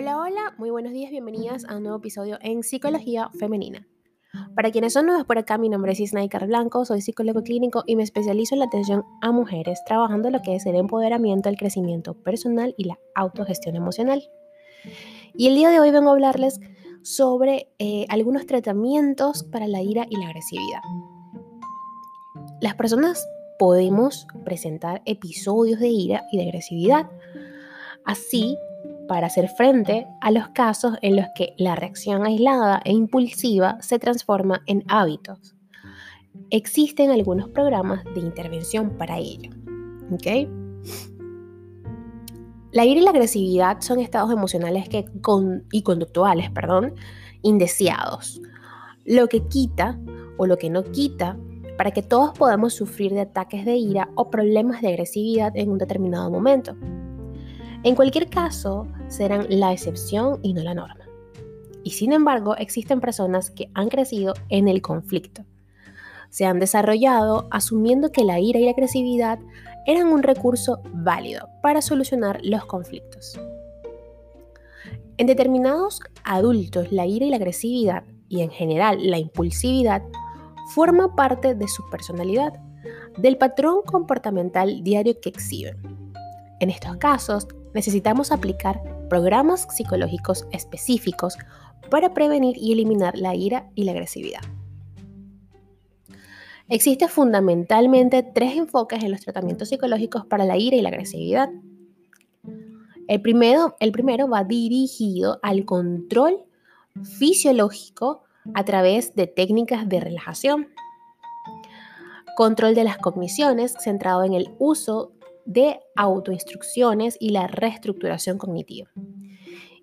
Hola, hola, muy buenos días, bienvenidas a un nuevo episodio en Psicología Femenina. Para quienes son nuevos por acá, mi nombre es Isnaikar Blanco, soy psicólogo clínico y me especializo en la atención a mujeres, trabajando lo que es el empoderamiento, el crecimiento personal y la autogestión emocional. Y el día de hoy vengo a hablarles sobre eh, algunos tratamientos para la ira y la agresividad. Las personas podemos presentar episodios de ira y de agresividad. Así, para hacer frente a los casos en los que la reacción aislada e impulsiva se transforma en hábitos. Existen algunos programas de intervención para ello. La ira y la agresividad son estados emocionales que y conductuales perdón, indeseados, lo que quita o lo que no quita para que todos podamos sufrir de ataques de ira o problemas de agresividad en un determinado momento. En cualquier caso, serán la excepción y no la norma. Y sin embargo, existen personas que han crecido en el conflicto. Se han desarrollado asumiendo que la ira y la agresividad eran un recurso válido para solucionar los conflictos. En determinados adultos, la ira y la agresividad, y en general la impulsividad, forma parte de su personalidad, del patrón comportamental diario que exhiben. En estos casos, necesitamos aplicar programas psicológicos específicos para prevenir y eliminar la ira y la agresividad. Existen fundamentalmente tres enfoques en los tratamientos psicológicos para la ira y la agresividad. El primero, el primero va dirigido al control fisiológico a través de técnicas de relajación. Control de las cogniciones centrado en el uso de autoinstrucciones y la reestructuración cognitiva.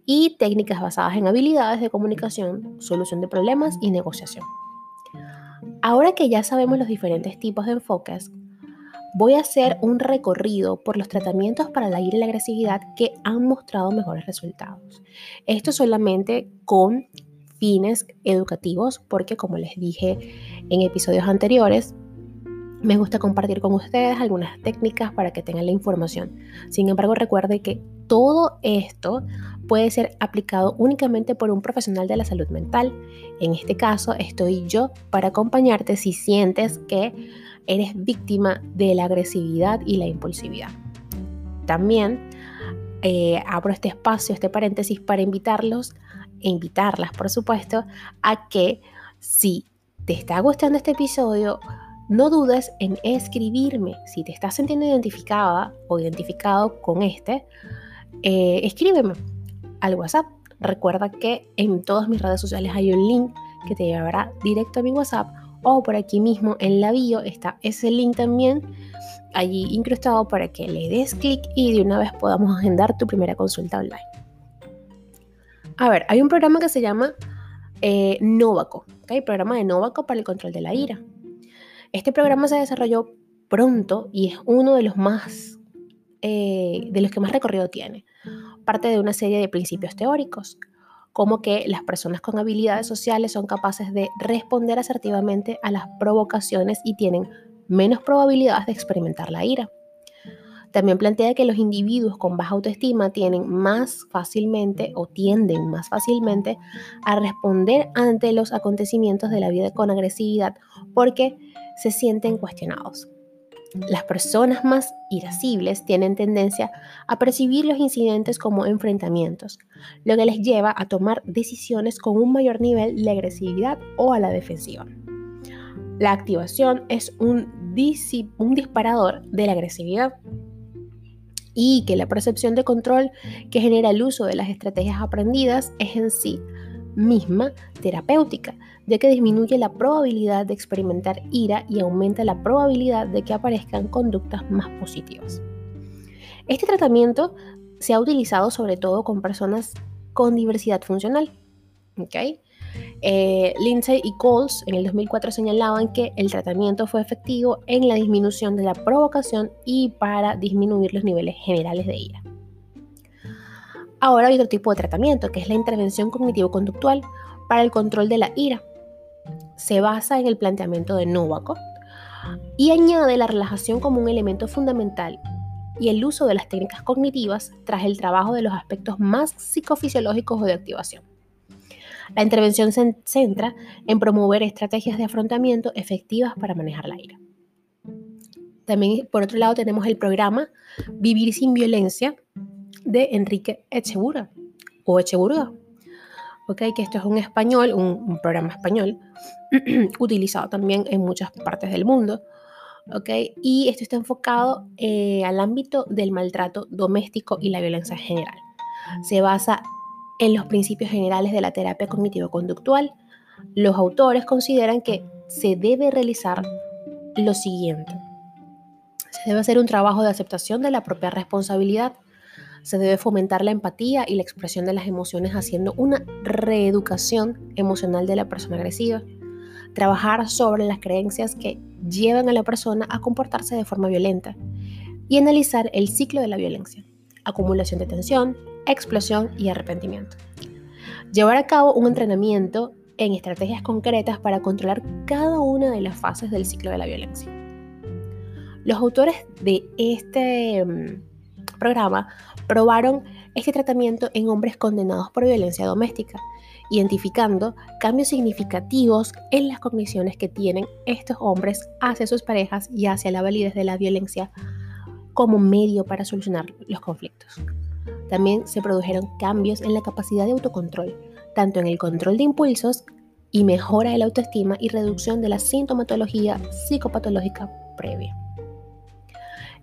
Y técnicas basadas en habilidades de comunicación, solución de problemas y negociación. Ahora que ya sabemos los diferentes tipos de enfoques, voy a hacer un recorrido por los tratamientos para la ira y la agresividad que han mostrado mejores resultados. Esto solamente con fines educativos, porque como les dije en episodios anteriores, me gusta compartir con ustedes algunas técnicas para que tengan la información. Sin embargo, recuerde que todo esto puede ser aplicado únicamente por un profesional de la salud mental. En este caso, estoy yo para acompañarte si sientes que eres víctima de la agresividad y la impulsividad. También eh, abro este espacio, este paréntesis para invitarlos e invitarlas, por supuesto, a que si te está gustando este episodio, no dudes en escribirme. Si te estás sintiendo identificada o identificado con este, eh, escríbeme al WhatsApp. Recuerda que en todas mis redes sociales hay un link que te llevará directo a mi WhatsApp o por aquí mismo en la bio está ese link también allí incrustado para que le des clic y de una vez podamos agendar tu primera consulta online. A ver, hay un programa que se llama eh, Novaco, ¿okay? programa de Novaco para el control de la ira. Este programa se desarrolló pronto y es uno de los más, eh, de los que más recorrido tiene. Parte de una serie de principios teóricos, como que las personas con habilidades sociales son capaces de responder asertivamente a las provocaciones y tienen menos probabilidades de experimentar la ira. También plantea que los individuos con baja autoestima tienen más fácilmente o tienden más fácilmente a responder ante los acontecimientos de la vida con agresividad porque se sienten cuestionados. Las personas más irascibles tienen tendencia a percibir los incidentes como enfrentamientos, lo que les lleva a tomar decisiones con un mayor nivel de agresividad o a la defensiva. La activación es un, un disparador de la agresividad y que la percepción de control que genera el uso de las estrategias aprendidas es en sí misma terapéutica, ya que disminuye la probabilidad de experimentar ira y aumenta la probabilidad de que aparezcan conductas más positivas. Este tratamiento se ha utilizado sobre todo con personas con diversidad funcional. ¿okay? Eh, Lindsay y Coles en el 2004 señalaban que el tratamiento fue efectivo en la disminución de la provocación y para disminuir los niveles generales de ira. Ahora hay otro tipo de tratamiento, que es la intervención cognitivo-conductual para el control de la ira. Se basa en el planteamiento de Novakov y añade la relajación como un elemento fundamental y el uso de las técnicas cognitivas tras el trabajo de los aspectos más psicofisiológicos o de activación. La intervención se centra en promover estrategias de afrontamiento efectivas para manejar la ira. También, por otro lado, tenemos el programa Vivir sin Violencia de Enrique Echeburga o Echeburga, ¿okay? que esto es un español, un, programa español, utilizado también en muchas partes del mundo. ¿okay? Y esto está enfocado eh, al ámbito del maltrato doméstico y la violencia general. Se basa en los principios generales de la terapia cognitivo-conductual. Los autores consideran que se debe realizar lo siguiente. Se debe hacer un trabajo de aceptación de la propia responsabilidad, se debe fomentar la empatía y la expresión de las emociones haciendo una reeducación emocional de la persona agresiva. Trabajar sobre las creencias que llevan a la persona a comportarse de forma violenta. Y analizar el ciclo de la violencia. Acumulación de tensión, explosión y arrepentimiento. Llevar a cabo un entrenamiento en estrategias concretas para controlar cada una de las fases del ciclo de la violencia. Los autores de este mm, programa probaron este tratamiento en hombres condenados por violencia doméstica, identificando cambios significativos en las cogniciones que tienen estos hombres hacia sus parejas y hacia la validez de la violencia como medio para solucionar los conflictos. También se produjeron cambios en la capacidad de autocontrol, tanto en el control de impulsos y mejora de la autoestima y reducción de la sintomatología psicopatológica previa.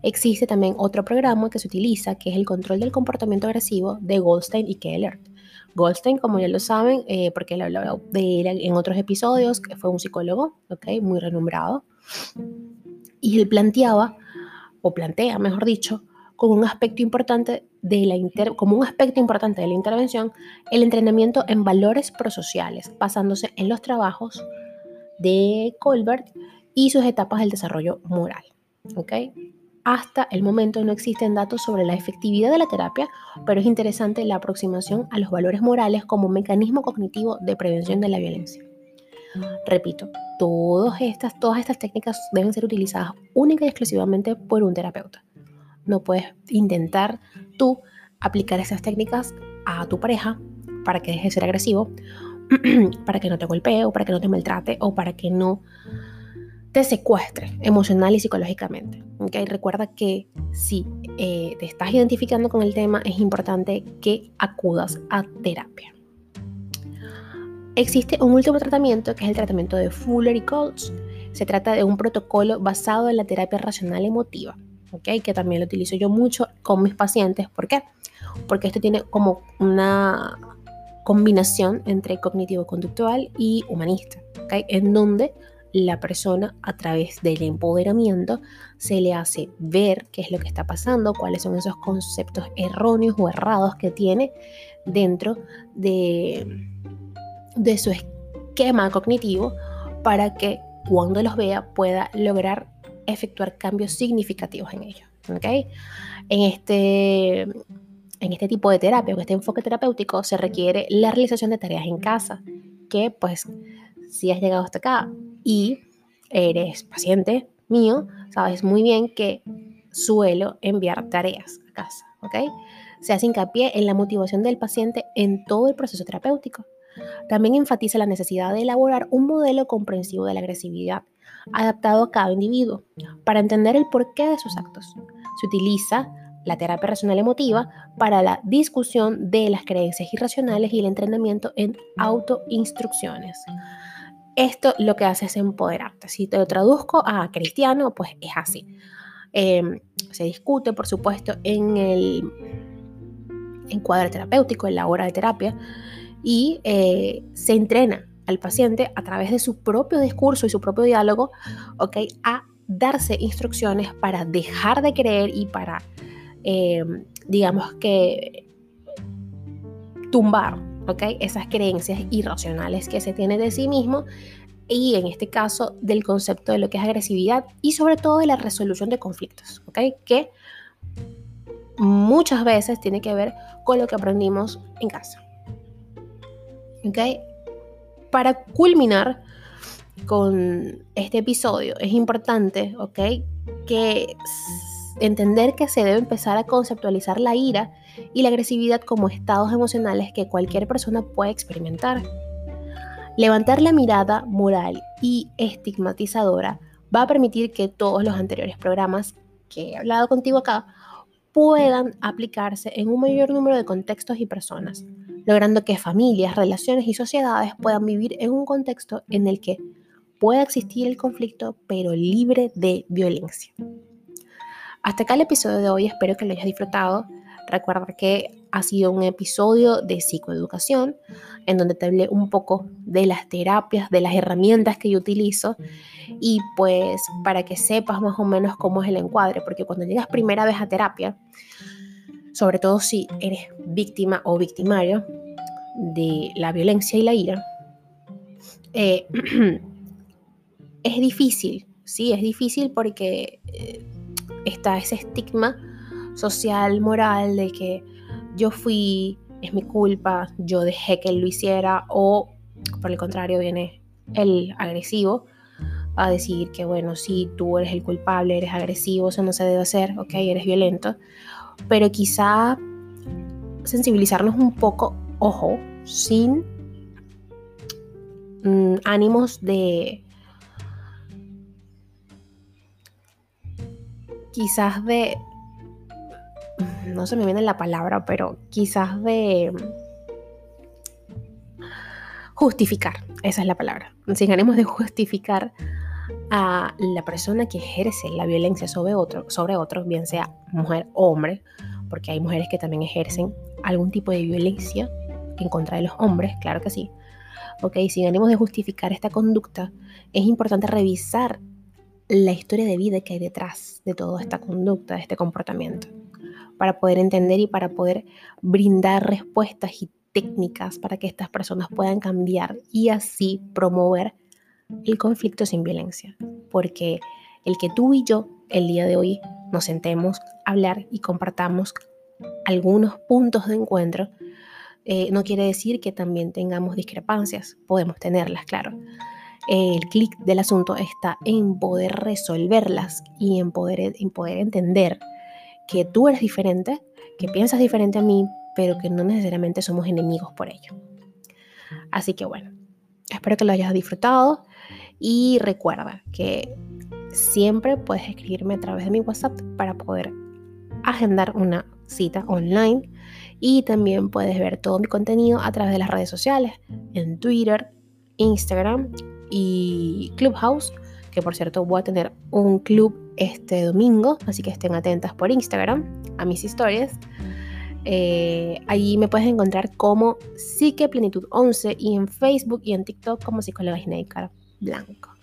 Existe también otro programa que se utiliza, que es el control del comportamiento agresivo de Goldstein y Keller. Goldstein, como ya lo saben, eh, porque él hablado de él en otros episodios, fue un psicólogo, ¿okay? muy renombrado, y él planteaba, o plantea, mejor dicho, como un aspecto importante de la como un aspecto importante de la intervención, el entrenamiento en valores prosociales, basándose en los trabajos de Colbert y sus etapas del desarrollo moral. ¿okay? Hasta el momento no existen datos sobre la efectividad de la terapia, pero es interesante la aproximación a los valores morales como mecanismo cognitivo de prevención de la violencia. Repito, todas estas, todas estas técnicas deben ser utilizadas única y exclusivamente por un terapeuta. No puedes intentar tú aplicar esas técnicas a tu pareja para que deje de ser agresivo, para que no te golpee o para que no te maltrate o para que no te secuestre emocional y psicológicamente. ¿okay? Recuerda que si eh, te estás identificando con el tema, es importante que acudas a terapia. Existe un último tratamiento que es el tratamiento de Fuller y Coates. Se trata de un protocolo basado en la terapia racional emotiva, que también lo utilizo yo mucho con mis pacientes. ¿Por qué? Porque esto tiene como una combinación entre cognitivo-conductual y humanista, ¿okay? en donde la persona a través del empoderamiento se le hace ver qué es lo que está pasando, cuáles son esos conceptos erróneos o errados que tiene dentro de, de su esquema cognitivo para que cuando los vea pueda lograr efectuar cambios significativos en ellos. ¿okay? En, este, en este tipo de terapia, o este enfoque terapéutico, se requiere la realización de tareas en casa, que pues si has llegado hasta acá y eres paciente mío, sabes muy bien que suelo enviar tareas a casa, ¿ok? Se hace hincapié en la motivación del paciente en todo el proceso terapéutico. También enfatiza la necesidad de elaborar un modelo comprensivo de la agresividad, adaptado a cada individuo, para entender el porqué de sus actos. Se utiliza la terapia racional emotiva para la discusión de las creencias irracionales y el entrenamiento en autoinstrucciones. Esto lo que hace es empoderarte. Si te lo traduzco a cristiano, pues es así. Em, se discute, por supuesto, en el encuadre terapéutico, en la hora de terapia, y eh, se entrena al paciente a través de su propio discurso y su propio diálogo, ¿ok? A darse instrucciones para dejar de creer y para, em, digamos que, tumbar esas creencias irracionales que se tiene de sí mismo y en este caso del concepto de lo que es agresividad y sobre todo de la resolución de conflictos, Que muchas veces tiene que ver con lo que aprendimos en casa. Para culminar con este episodio es importante, Que entender que se debe empezar a conceptualizar la ira y la agresividad como estados emocionales que cualquier persona puede experimentar. Levantar la mirada moral y estigmatizadora va a permitir que todos los anteriores programas que he hablado contigo acá puedan aplicarse en un mayor número de contextos y personas, logrando que familias, relaciones y sociedades puedan vivir en un contexto en el que pueda existir el conflicto, pero libre de violencia. Hasta acá el episodio de hoy, espero que lo hayas disfrutado. Recuerda que ha sido un episodio de psicoeducación en donde te hablé un poco de las terapias, de las herramientas que yo utilizo y pues para que sepas más o menos cómo es el encuadre, porque cuando llegas primera vez a terapia, sobre todo si eres víctima o victimario de la violencia y la ira, eh, es difícil, sí, es difícil porque eh, está ese estigma social, moral, de que yo fui, es mi culpa, yo dejé que él lo hiciera, o por el contrario viene el agresivo a decir que, bueno, si tú eres el culpable, eres agresivo, eso no se debe hacer, ok, eres violento, pero quizá sensibilizarnos un poco, ojo, sin mm, ánimos de quizás de no se me viene la palabra, pero quizás de justificar, esa es la palabra. Si ánimos de justificar a la persona que ejerce la violencia sobre otro, sobre otro, bien sea mujer o hombre, porque hay mujeres que también ejercen algún tipo de violencia en contra de los hombres, claro que sí. Ok, sin ánimos de justificar esta conducta, es importante revisar la historia de vida que hay detrás de toda esta conducta, de este comportamiento para poder entender y para poder brindar respuestas y técnicas para que estas personas puedan cambiar y así promover el conflicto sin violencia. Porque el que tú y yo el día de hoy nos sentemos a hablar y compartamos algunos puntos de encuentro, eh, no quiere decir que también tengamos discrepancias, podemos tenerlas, claro. El clic del asunto está en poder resolverlas y en poder, en poder entender que tú eres diferente, que piensas diferente a mí, pero que no necesariamente somos enemigos por ello. Así que bueno, espero que lo hayas disfrutado y recuerda que siempre puedes escribirme a través de mi WhatsApp para poder agendar una cita online y también puedes ver todo mi contenido a través de las redes sociales, en Twitter, Instagram y Clubhouse, que por cierto voy a tener un club este domingo, así que estén atentas por Instagram a mis historias. Eh, ahí me puedes encontrar como Psique Plenitud 11 y en Facebook y en TikTok como Psicóloga Ginecar Blanco.